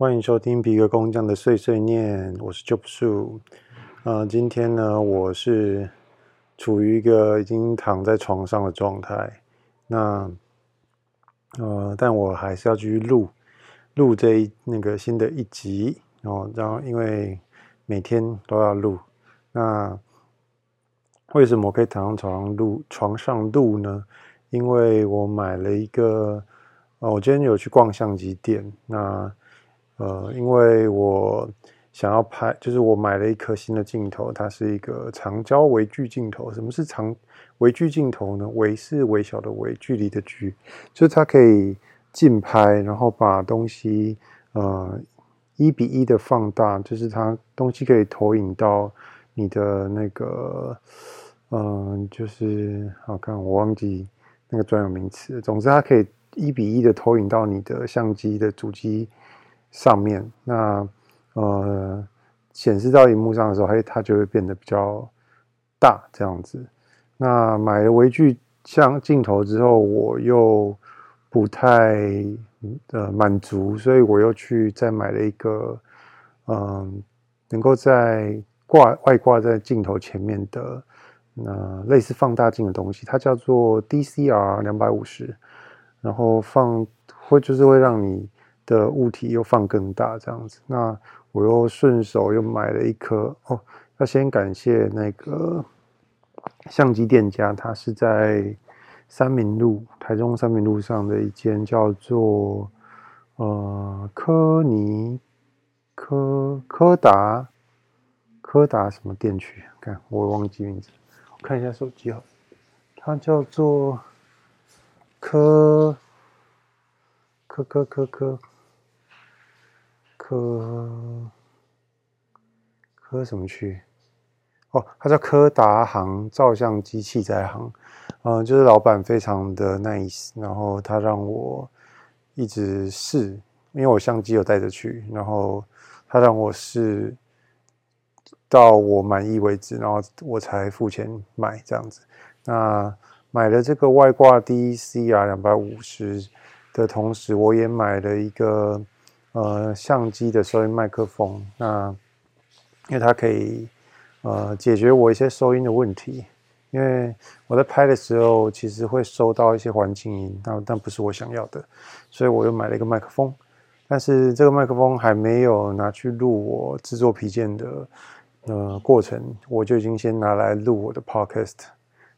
欢迎收听皮革工匠的碎碎念，我是 Job Su。呃，今天呢，我是处于一个已经躺在床上的状态。那呃，但我还是要继续录录这一那个新的一集哦。然后，因为每天都要录，那为什么我可以躺在床上录床上录呢？因为我买了一个，呃，我今天有去逛相机店，那。呃，因为我想要拍，就是我买了一颗新的镜头，它是一个长焦微距镜头。什么是长微距镜头呢？微是微小的微，距离的距，就是它可以近拍，然后把东西呃一比一的放大，就是它东西可以投影到你的那个，嗯、就是好看，我忘记那个专有名词。总之，它可以一比一的投影到你的相机的主机。上面那呃显示到荧幕上的时候，嘿，它就会变得比较大这样子。那买了微距像镜头之后，我又不太呃满足，所以我又去再买了一个嗯、能够在挂外挂在镜头前面的那、类似放大镜的东西，它叫做 DCR 两百五十，然后放会就是会让你。的物体又放更大这样子，那我又顺手又买了一颗哦。要先感谢那个相机店家，他是在三民路，台中三民路上的一间叫做呃柯尼柯柯达柯达什么店去？看我忘记名字，我看一下手机哈，它叫做柯柯柯柯柯。柯柯什么区？哦，他叫柯达行照相机器材行，嗯，就是老板非常的 nice，然后他让我一直试，因为我相机有带着去，然后他让我试到我满意为止，然后我才付钱买这样子。那买了这个外挂 DCR 两百五十的同时，我也买了一个。呃，相机的收音麦克风，那因为它可以呃解决我一些收音的问题，因为我在拍的时候其实会收到一些环境音，但但不是我想要的，所以我又买了一个麦克风，但是这个麦克风还没有拿去录我制作皮件的呃过程，我就已经先拿来录我的 podcast，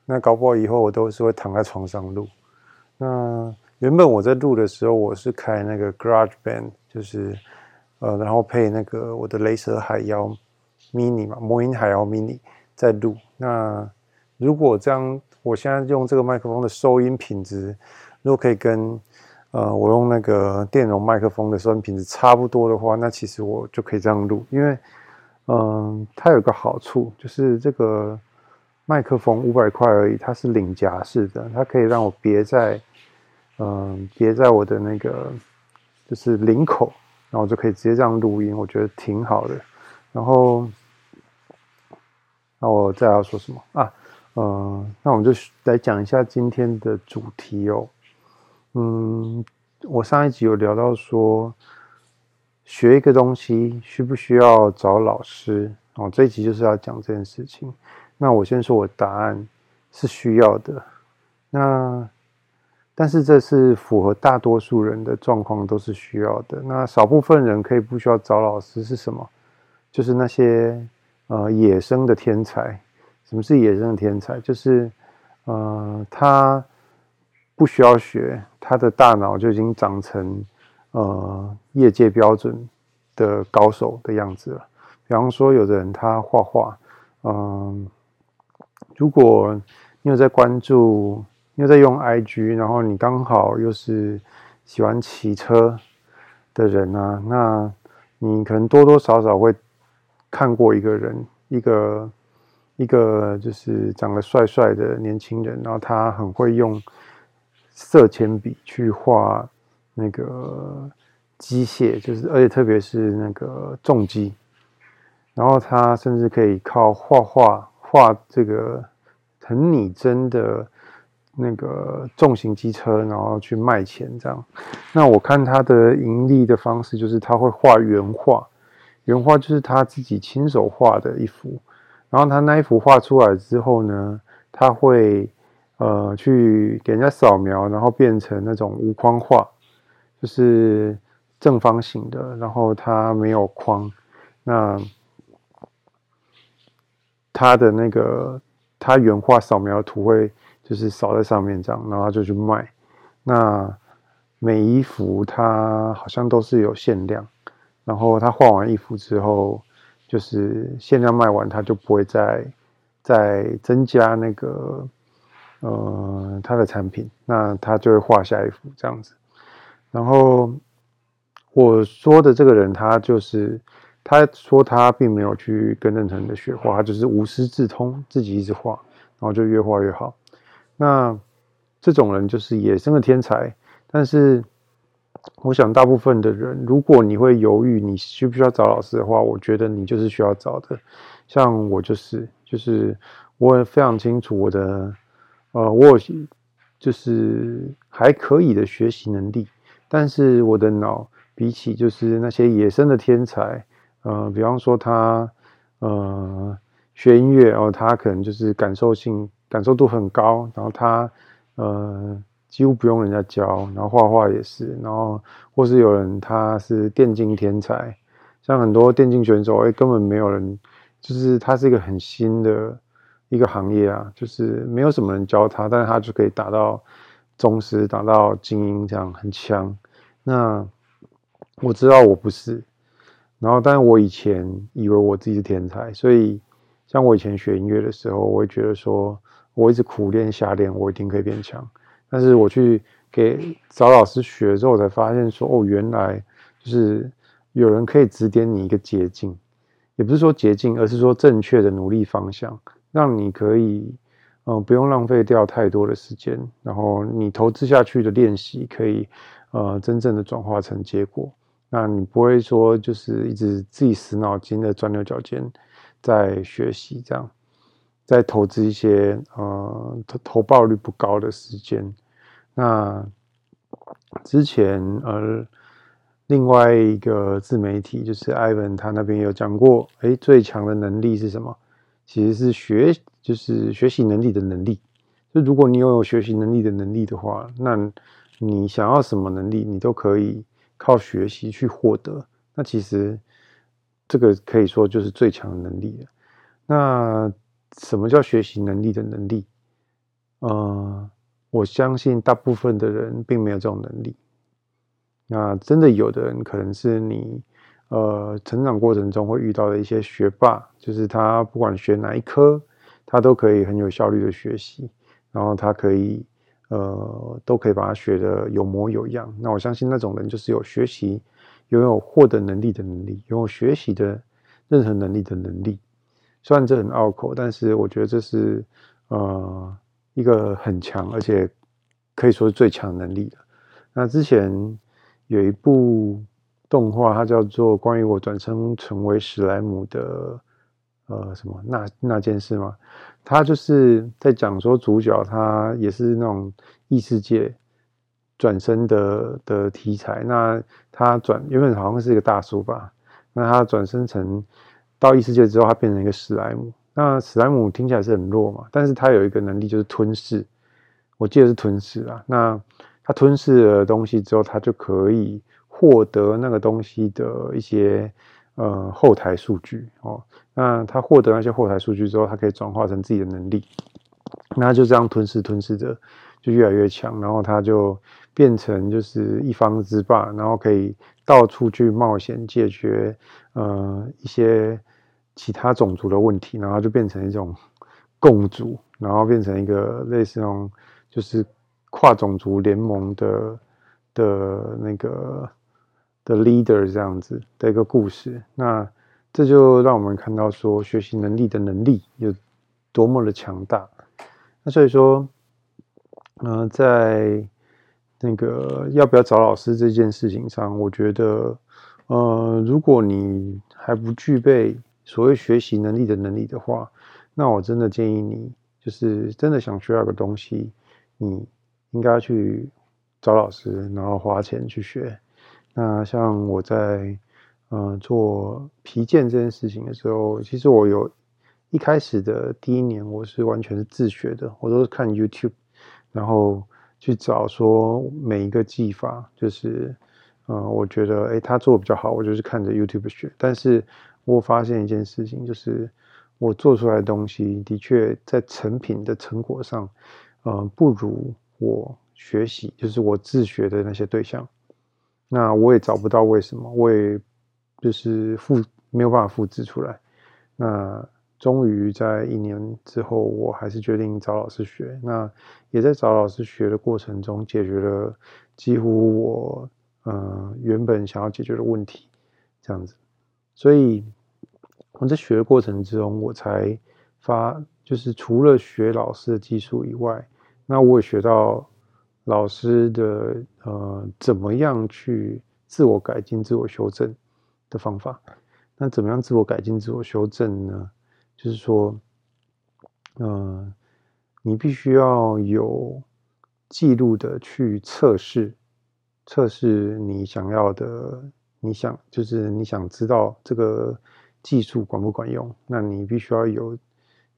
那搞不好以后我都是会躺在床上录，那。原本我在录的时候，我是开那个 GarageBand，就是呃，然后配那个我的雷蛇海妖 Mini 嘛，魔音海妖 Mini 在录。那如果这样，我现在用这个麦克风的收音品质，如果可以跟呃我用那个电容麦克风的收音品质差不多的话，那其实我就可以这样录。因为嗯、它有个好处，就是这个麦克风五百块而已，它是领夹式的，它可以让我别在。嗯，别在我的那个就是领口，然后就可以直接这样录音，我觉得挺好的。然后，那我再要说什么啊？嗯，那我们就来讲一下今天的主题哦。嗯，我上一集有聊到说，学一个东西需不需要找老师？哦，这一集就是要讲这件事情。那我先说我答案是需要的。那。但是这是符合大多数人的状况，都是需要的。那少部分人可以不需要找老师是什么？就是那些呃野生的天才。什么是野生的天才？就是呃他不需要学，他的大脑就已经长成呃业界标准的高手的样子了。比方说，有的人他画画，嗯、如果你有在关注。又在用 IG，然后你刚好又是喜欢骑车的人啊，那你可能多多少少会看过一个人，一个一个就是长得帅帅的年轻人，然后他很会用色铅笔去画那个机械，就是而且特别是那个重机，然后他甚至可以靠画画画这个很拟真的。那个重型机车，然后去卖钱这样。那我看他的盈利的方式就是他会画原画，原画就是他自己亲手画的一幅。然后他那一幅画出来之后呢，他会呃去给人家扫描，然后变成那种无框画，就是正方形的，然后它没有框。那他的那个他原画扫描图会。就是扫在上面这样，然后他就去卖。那每一幅他好像都是有限量，然后他画完一幅之后，就是限量卖完，他就不会再再增加那个呃他的产品，那他就会画下一幅这样子。然后我说的这个人，他就是他说他并没有去跟任何人的学画，他就是无师自通，自己一直画，然后就越画越好。那这种人就是野生的天才，但是我想大部分的人，如果你会犹豫你需不需要找老师的话，我觉得你就是需要找的。像我就是，就是我也非常清楚我的，呃，我有就是还可以的学习能力，但是我的脑比起就是那些野生的天才，呃，比方说他呃学音乐哦，他可能就是感受性。感受度很高，然后他呃几乎不用人家教，然后画画也是，然后或是有人他是电竞天才，像很多电竞选手，哎，根本没有人，就是他是一个很新的一个行业啊，就是没有什么人教他，但是他就可以达到宗师，达到精英，这样很强。那我知道我不是，然后但是我以前以为我自己是天才，所以像我以前学音乐的时候，我会觉得说。我一直苦练、瞎练，我一定可以变强。但是我去给找老师学之后，才发现说，哦，原来就是有人可以指点你一个捷径，也不是说捷径，而是说正确的努力方向，让你可以，嗯、不用浪费掉太多的时间，然后你投资下去的练习可以，呃，真正的转化成结果。那你不会说就是一直自己死脑筋的钻牛角尖在学习这样。在投资一些呃投投报率不高的时间。那之前呃另外一个自媒体就是 Ivan，他那边有讲过，诶，最强的能力是什么？其实是学，就是学习能力的能力。就如果你拥有学习能力的能力的话，那你想要什么能力，你都可以靠学习去获得。那其实这个可以说就是最强的能力了。那什么叫学习能力的能力？呃，我相信大部分的人并没有这种能力。那真的有的人，可能是你呃成长过程中会遇到的一些学霸，就是他不管学哪一科，他都可以很有效率的学习，然后他可以呃都可以把它学得有模有样。那我相信那种人就是有学习、拥有获得能力的能力，拥有学习的任何能力的能力。虽然这很拗口，但是我觉得这是呃一个很强，而且可以说是最强能力的。那之前有一部动画，它叫做《关于我转生成为史莱姆的呃什么那那件事》嘛，它就是在讲说主角他也是那种异世界转生的的题材。那他转原本好像是一个大叔吧，那他转生成。到异世界之后，他变成一个史莱姆。那史莱姆听起来是很弱嘛，但是他有一个能力就是吞噬。我记得是吞噬啊。那他吞噬了东西之后，他就可以获得那个东西的一些呃后台数据哦。那他获得那些后台数据之后，他可以转化成自己的能力。那就这样吞噬吞噬着，就越来越强。然后他就变成就是一方之霸，然后可以到处去冒险解决呃一些。其他种族的问题，然后就变成一种共主，然后变成一个类似那种就是跨种族联盟的的那个的 leader 这样子的一个故事。那这就让我们看到说，学习能力的能力有多么的强大。那所以说，呃，在那个要不要找老师这件事情上，我觉得，呃，如果你还不具备。所谓学习能力的能力的话，那我真的建议你，就是真的想学那个东西，你应该去找老师，然后花钱去学。那像我在嗯、做皮件这件事情的时候，其实我有一开始的第一年，我是完全是自学的，我都是看 YouTube，然后去找说每一个技法，就是嗯、我觉得诶他做的比较好，我就是看着 YouTube 学。但是我发现一件事情，就是我做出来的东西的确在成品的成果上，呃，不如我学习，就是我自学的那些对象。那我也找不到为什么，我也就是复没有办法复制出来。那终于在一年之后，我还是决定找老师学。那也在找老师学的过程中，解决了几乎我呃原本想要解决的问题，这样子。所以我在学的过程之中，我才发就是除了学老师的技术以外，那我也学到。老师的呃，怎么样去自我改进、自我修正的方法？那怎么样自我改进、自我修正呢？就是说，嗯、你必须要有记录的去测试，测试你想要的，你想就是你想知道这个技术管不管用？那你必须要有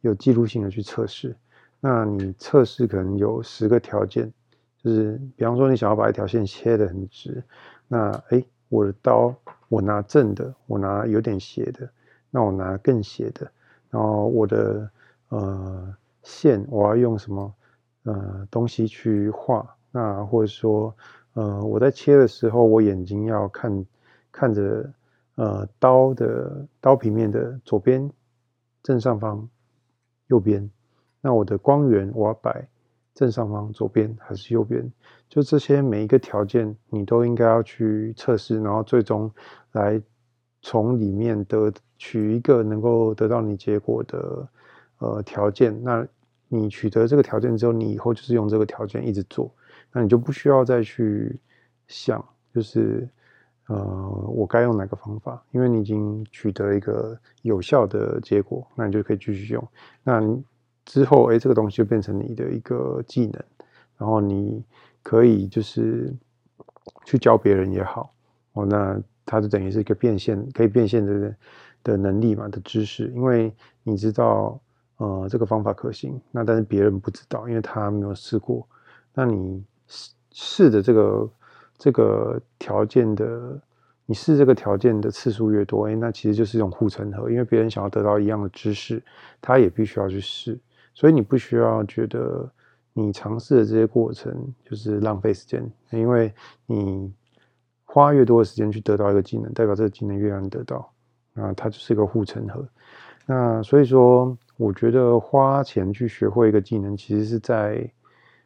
有记录性的去测试。那你测试可能有十个条件。就是，比方说，你想要把一条线切得很直，那诶，我的刀，我拿正的，我拿有点斜的，那我拿更斜的，然后我的呃线，我要用什么呃东西去画？那或者说，呃，我在切的时候，我眼睛要看看着呃刀的刀平面的左边、正上方、右边，那我的光源我要摆。正上方、左边还是右边？就这些每一个条件，你都应该要去测试，然后最终来从里面得取一个能够得到你结果的呃条件。那你取得这个条件之后，你以后就是用这个条件一直做，那你就不需要再去想，就是呃我该用哪个方法，因为你已经取得一个有效的结果，那你就可以继续用。那。之后，哎，这个东西就变成你的一个技能，然后你可以就是去教别人也好，哦，那它就等于是一个变现，可以变现的的能力嘛，的知识，因为你知道，呃，这个方法可行，那但是别人不知道，因为他没有试过，那你试试的这个这个条件的，你试这个条件的次数越多，哎，那其实就是一种护城河，因为别人想要得到一样的知识，他也必须要去试。所以你不需要觉得你尝试的这些过程就是浪费时间，因为你花越多的时间去得到一个技能，代表这个技能越让你得到，那它就是一个护城河。那所以说，我觉得花钱去学会一个技能，其实是在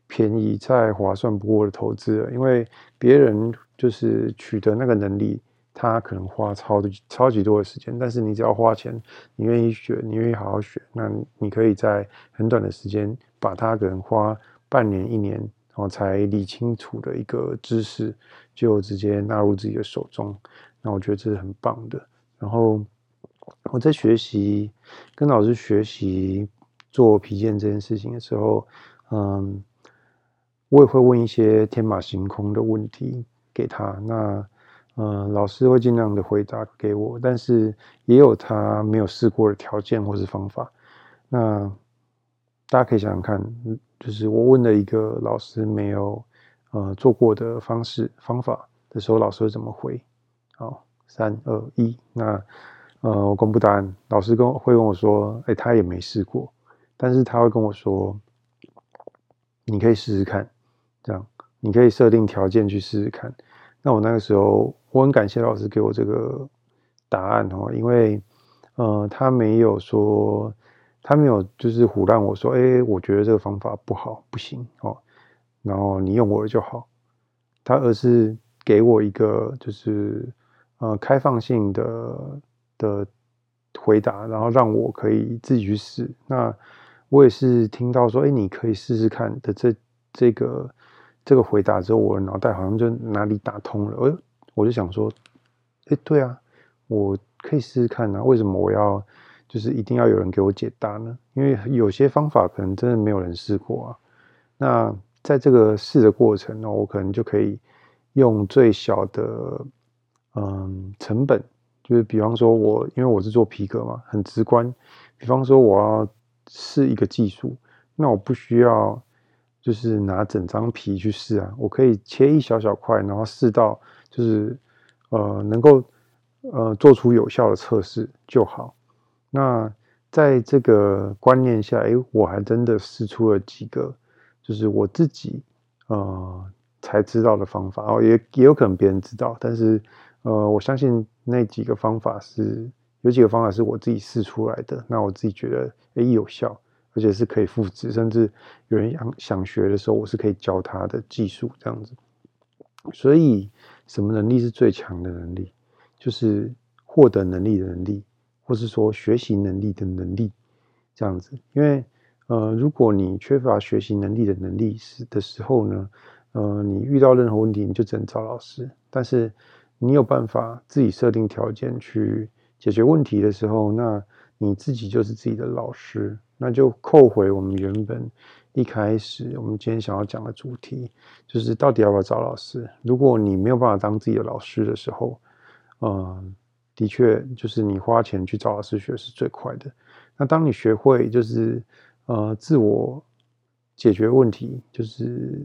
便宜、再划算不过的投资了，因为别人就是取得那个能力。他可能花超超级多的时间，但是你只要花钱，你愿意学，你愿意好好学，那你可以在很短的时间把它可能花半年一年，然后才理清楚的一个知识，就直接纳入自己的手中。那我觉得这是很棒的。然后我在学习跟老师学习做皮件这件事情的时候，嗯，我也会问一些天马行空的问题给他。那嗯，老师会尽量的回答给我，但是也有他没有试过的条件或是方法。那大家可以想想看，就是我问了一个老师没有呃做过的方式方法的时候，老师会怎么回？好，三二一，那呃我公布答案。老师跟会跟我说，哎，他也没试过，但是他会跟我说，你可以试试看，这样你可以设定条件去试试看。那我那个时候，我很感谢老师给我这个答案哦，因为，呃，他没有说，他没有就是唬烂我说，哎，我觉得这个方法不好，不行哦，然后你用我的就好，他而是给我一个就是呃开放性的的回答，然后让我可以自己去试。那我也是听到说，哎，你可以试试看的这这个。这个回答之后，我的脑袋好像就哪里打通了。哎，我就想说，哎，对啊，我可以试试看啊。为什么我要就是一定要有人给我解答呢？因为有些方法可能真的没有人试过啊。那在这个试的过程呢，我可能就可以用最小的嗯成本，就是比方说我因为我是做皮革嘛，很直观。比方说我要试一个技术，那我不需要就是拿整张皮去试啊，我可以切一小小块，然后试到就是呃能够呃做出有效的测试就好。那在这个观念下，诶，我还真的试出了几个。就是我自己呃才知道的方法哦，也也有可能别人知道，但是呃我相信那几个方法是有几个方法是我自己试出来的，那我自己觉得诶有效，而且是可以复制，甚至有人想想学的时候，我是可以教他的技术这样子。所以什么能力是最强的能力？就是获得能力的能力，或是说学习能力的能力这样子，因为。呃，如果你缺乏学习能力的能力是的时候呢，呃，你遇到任何问题，你就只能找老师。但是你有办法自己设定条件去解决问题的时候，那你自己就是自己的老师。那就扣回我们原本一开始我们今天想要讲的主题，就是到底要不要找老师？如果你没有办法当自己的老师的时候，嗯，的确就是你花钱去找老师学是最快的。那当你学会就是。呃，自我解决问题，就是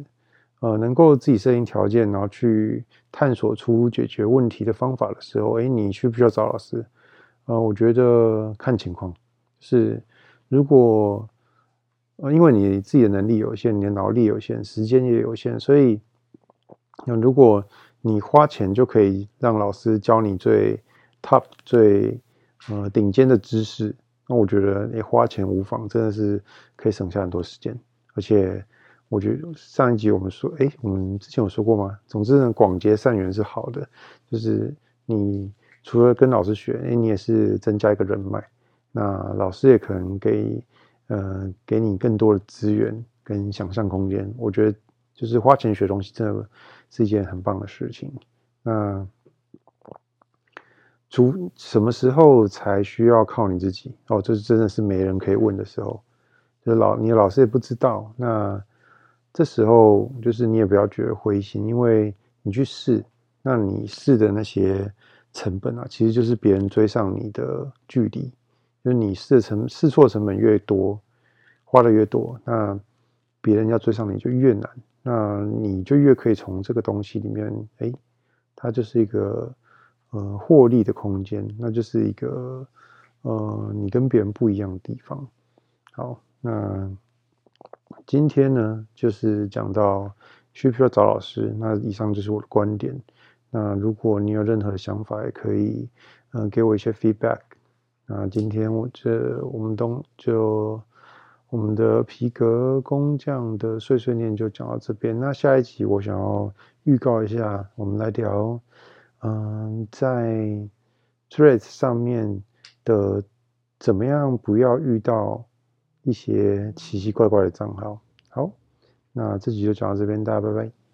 呃，能够自己设定条件，然后去探索出解决问题的方法的时候，诶，你需不需要找老师？呃，我觉得看情况，是如果呃，因为你自己的能力有限，你的脑力有限，时间也有限，所以，那如果你花钱就可以让老师教你最 top 最呃顶尖的知识。那我觉得你花钱无妨，真的是可以省下很多时间。而且我觉得上一集我们说，哎，我们之前有说过吗？总之呢，广结善缘是好的，就是你除了跟老师学，哎，你也是增加一个人脉。那老师也可能给呃给你更多的资源跟想象空间。我觉得就是花钱学东西，真的是一件很棒的事情。那。除什么时候才需要靠你自己？哦，这是真的是没人可以问的时候，就是老你老师也不知道。那这时候就是你也不要觉得灰心，因为你去试，那你试的那些成本啊，其实就是别人追上你的距离。就是你试的成试错成本越多，花的越多，那别人要追上你就越难。那你就越可以从这个东西里面，哎，它就是一个。呃，获利的空间，那就是一个呃，你跟别人不一样的地方。好，那今天呢，就是讲到需不需要找老师。那以上就是我的观点。那如果你有任何的想法，也可以嗯、给我一些 feedback。那今天我这我们都就我们的皮革工匠的碎碎念就讲到这边。那下一集我想要预告一下，我们来聊。嗯，在 Threads 上面的怎么样不要遇到一些奇奇怪怪的账号？好，那这集就讲到这边，大家拜拜。